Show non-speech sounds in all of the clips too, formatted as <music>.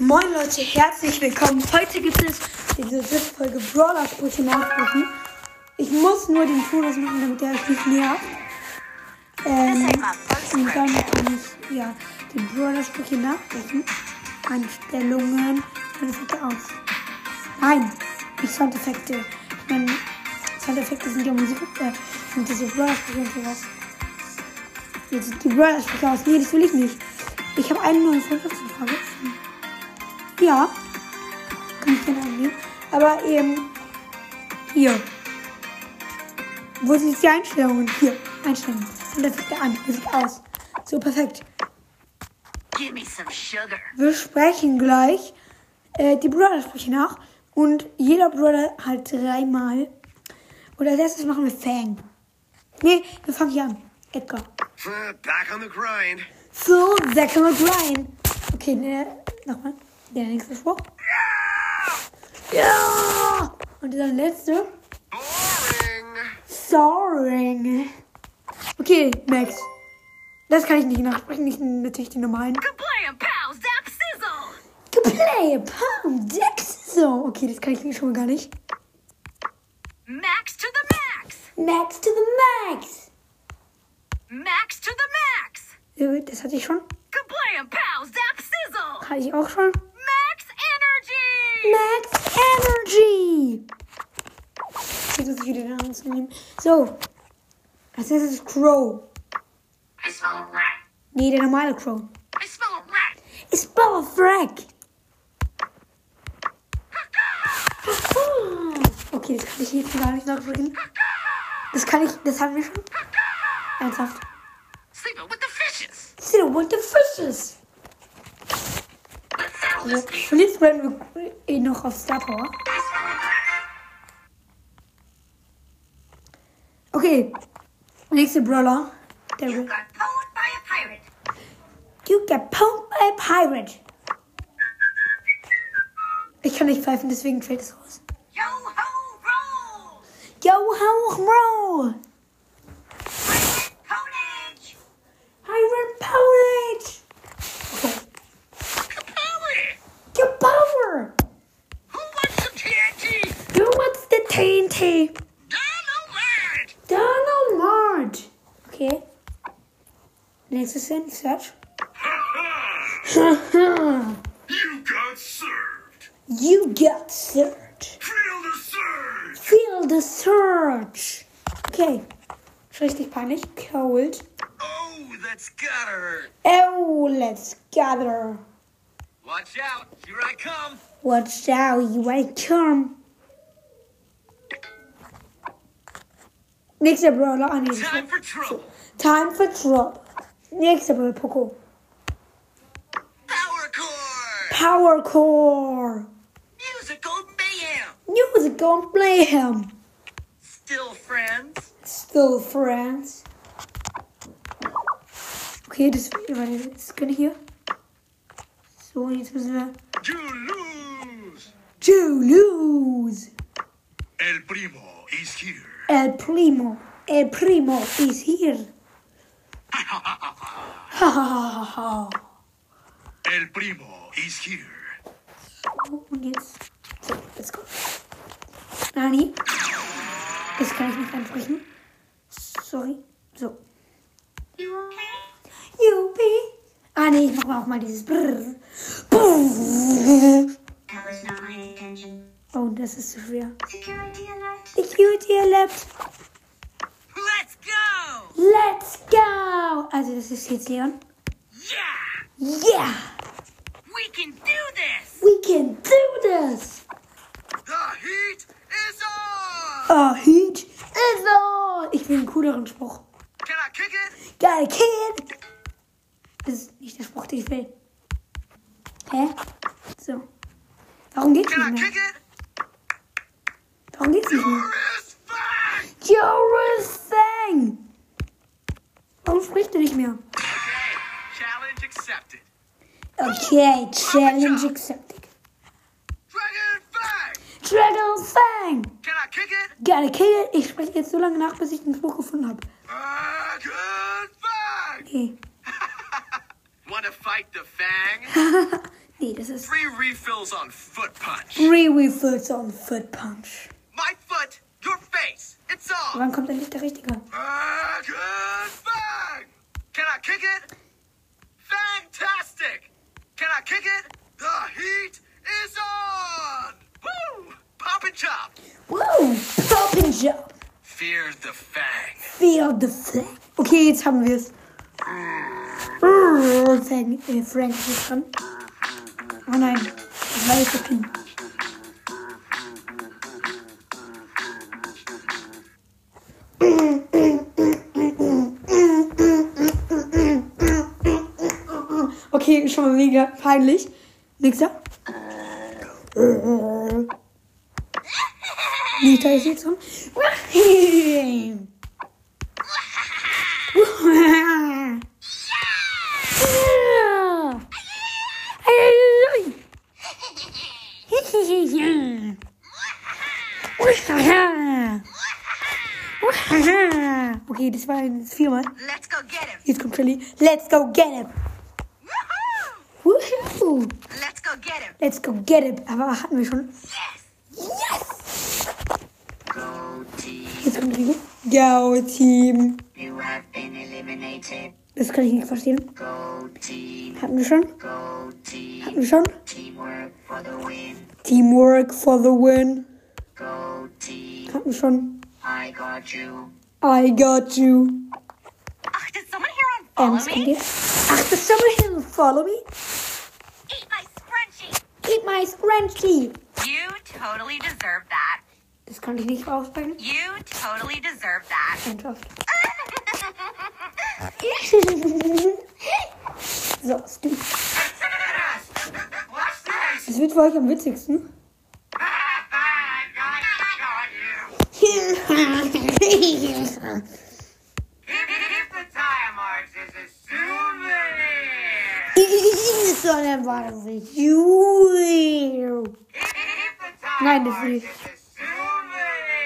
Moin Leute, herzlich willkommen. Heute gibt es diese dritte Folge Brawler-Sprüche nachsprechen. Ich muss nur den Tonus machen, damit der euch nicht nervt. Ähm, und dann kann ich ja die Brawler-Sprüche nachsprechen. Einstellungen, Soundeffekte aus. Nein, nicht Soundeffekte. Ich meine, Soundeffekte sind ja Musik, äh, sind diese Brawler-Sprüche und sowas. Jetzt die Brawler-Sprüche aus. Nee, das will ich nicht. Ich habe eine neue Frage. Ja. Kann ich gerne angehen. Aber eben hier. Wo sind die Einstellungen? Hier. Einstellungen. Und dann fängt er an. Sieht aus? So, perfekt. Give me some sugar. Wir sprechen gleich äh, die Brother-Sprüche nach. Und jeder Brother halt dreimal. Und als erstes machen wir Fang. Nee, wir fangen hier an. Edgar. Back on the grind. So, Zack und Ryan. Okay, der, nochmal. Der nächste Spruch. Ja! Und der letzte. Boring. Soaring. Okay, Max. Das kann ich nicht nachsprechen, nicht natürlich die normalen. Play, Pam. So, okay, das kann ich schon mal gar nicht. Max to the max. Max to the Max. Max to the max. Äh, Das hatte ich schon. Kablam, pow, zap, sizzle. Hatte ich auch schon. Max energy. Jetzt muss ich wieder den anderen nehmen. So. Als nächstes ist Crow. I smell a rat. Nee, der normale Crow. I smell a rat. Ist Bauer Frack. Okay, das kann ich jetzt gar nicht nachsprechen. Das kann ich, das haben wir schon. Ernsthaft. Sleeping with the fishes. Still want the fishes. Also, jetzt werden wir eh noch auf Star Power. Okay. Nächste Brawler. Der You got pwned by a pirate. You get pwned by a pirate. Ich kann nicht pfeifen, deswegen fällt es raus. Yo ho roll. Yo, ho, bro. Nächstes sind Search. You got served. you got search. Feel the surge. Feel the surge! Okay. Richtig peinlich. Cold. Oh, that's gotta hurt. Oh, let's gather. Watch out. Here I come. Watch out, you ain't come. Nächster Brawler. Das Time for trouble. Time for drop. Nächster Brawler, Poco. Power core. Power Core. Musical mayhem. Music and play him. Still friends. Still friends. Okay, das, warte, das können hier. So, jetzt müssen wir. You lose. To lose. El primo is here. El Primo. El Primo is here. <laughs> <laughs> El primo is here. So, und jetzt. So, let's go. Nani. Das kann ich nicht ansprechen. Sorry. So. You okay? Ah, nee, ich mach mal auch mal dieses Brrr. Brrr. Oh, das ist zu schwer. Security alert. Security Alert. Let's go. Let's go. Also, das ist jetzt Leon. Yeah. Yeah. We can do this. We can do this. The heat is on. Oh, Heat is on. Ich will einen cooleren Spruch. Can I kick it? Geil, Kid. Das ist nicht der Spruch, den ich will. Hä? So. Warum geht's Can I nicht mehr? kick it? Warum geht's nicht mehr? Joris. Warum sprichst du nicht mehr? Okay. Challenge accepted. Okay, Challenge accepted. Dragon Fang. Dragon Fang. Can I kick it? Geile Kill. Ich spreche jetzt so lange nach, bis ich den Spruch gefunden habe. Dragon Fang. Okay. <laughs> Wanna fight the Fang? <laughs> Nee, das ist Three refills on foot punch. Three Refills on Foot Punch. My foot, your face. Wann kommt endlich der Richtige? Can I kick it? Fantastic! Can I kick it? The heat is on! Woo! Pop and chop! Wow, Pop and Jump. Fear the fang. Feel the flag. Okay, jetzt haben wir es. Frank, äh, Frank ist dran. Oh nein, das war jetzt der Pin. Okay, schon mal mega peinlich. Nächster. Nächster ist jetzt dran. <laughs> Jetzt viermal. Let's go get him. Jetzt kommt Shelly. Let's go get him. Woohoo! Let's go get him. Let's go get him. Aber hatten wir schon. Yes! Go team. Jetzt kommt Rico. Go Team. You have been eliminated. Das kann ich nicht verstehen. Go team. Hatten wir schon? Go team. Hatten wir schon? Teamwork for the win. Teamwork for the win. Go team. Hatten wir schon. I got you. I got you. Ach, did someone here on Ähm, follow me? Ach, does someone here follow me? Eat my scrunchie. Eat my scrunchie. You totally deserve that. Das kann ich nicht aussprechen. You totally deserve that. Freundschaft. <laughs> so, this! Das wird für euch am witzigsten. <laughs> <laughs> If the tire marks is a souvenir. Sondern war das nicht. Juhu. If the tire Nein, das marks nicht. is a souvenir.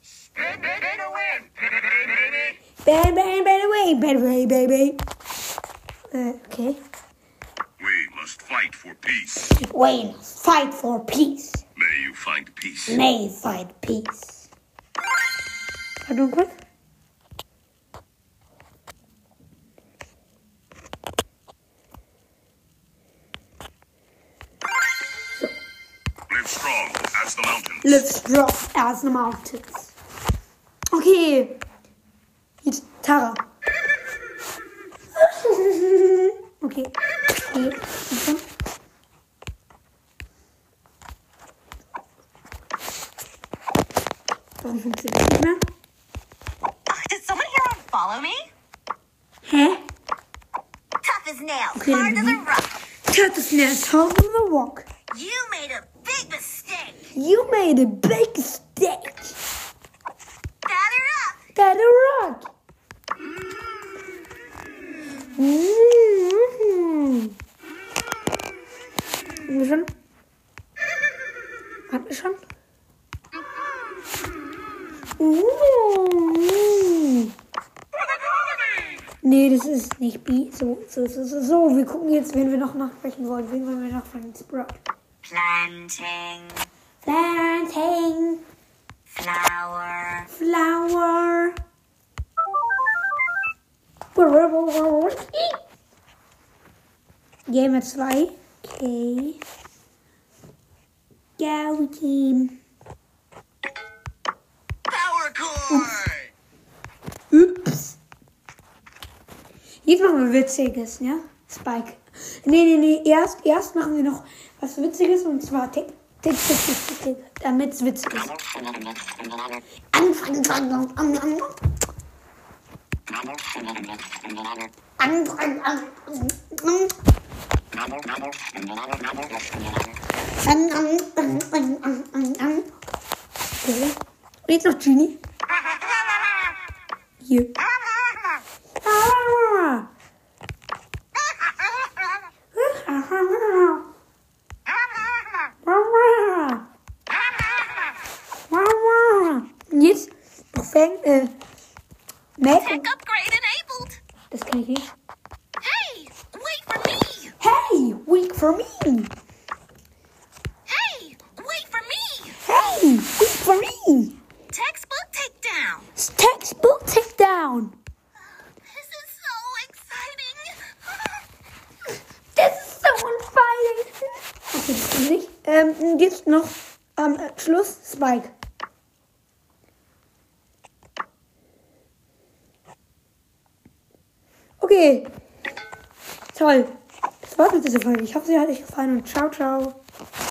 Spin, spin, spin to win, baby. Bang, bang, bang, away, bang, away, baby. Äh, okay. We must fight for peace. Wayne, fight for peace. May you find peace. May fight peace. Du kurz? Live strong as the mountains. Let's drop as the mountains. Okay. Jetzt Tara. <laughs> Okay. Okay. Warum funktioniert nicht mehr? Follow me? Huh? Tough as nails, Okay, hard as a rock. Cut the snare, tongue as a rock. You made a big mistake. You made a big mistake. Batter up. Better rock. Mm. So, so, so, so, so. Wir gucken jetzt, wen wir noch nachsprechen wollen. Wen wollen wir noch von Sprout? Planting. Planting. Flower. Flower. Gamer 2. Okay. Go Team. Power core. Jetzt machen wir Witziges, ja? Spike. Nee, nee, nee. Erst, erst machen wir noch was Witziges und zwar Tick, Tick, Tick, Tick, Tick, Tick damit es witzig ist. Anfangen, anfangen, anfangen. Anfangen, anfangen. An, an, an, an, an, an, an. Okay. Jetzt noch Genie. Hier. Fang, äh, Mac. Tech upgrade enabled. Das kann ich nicht. Hey, wait for me. Hey, wait for me. Hey, wait for me! Hey, wait for me. Textbook takedown! Textbook take down. This is so exciting! Das ist so unfein. Okay, das nicht. Ähm, jetzt noch am Schluss Spike. Toll. Das war's mit dieser Folge. Ich hoffe, sie hat euch gefallen und ciao, ciao.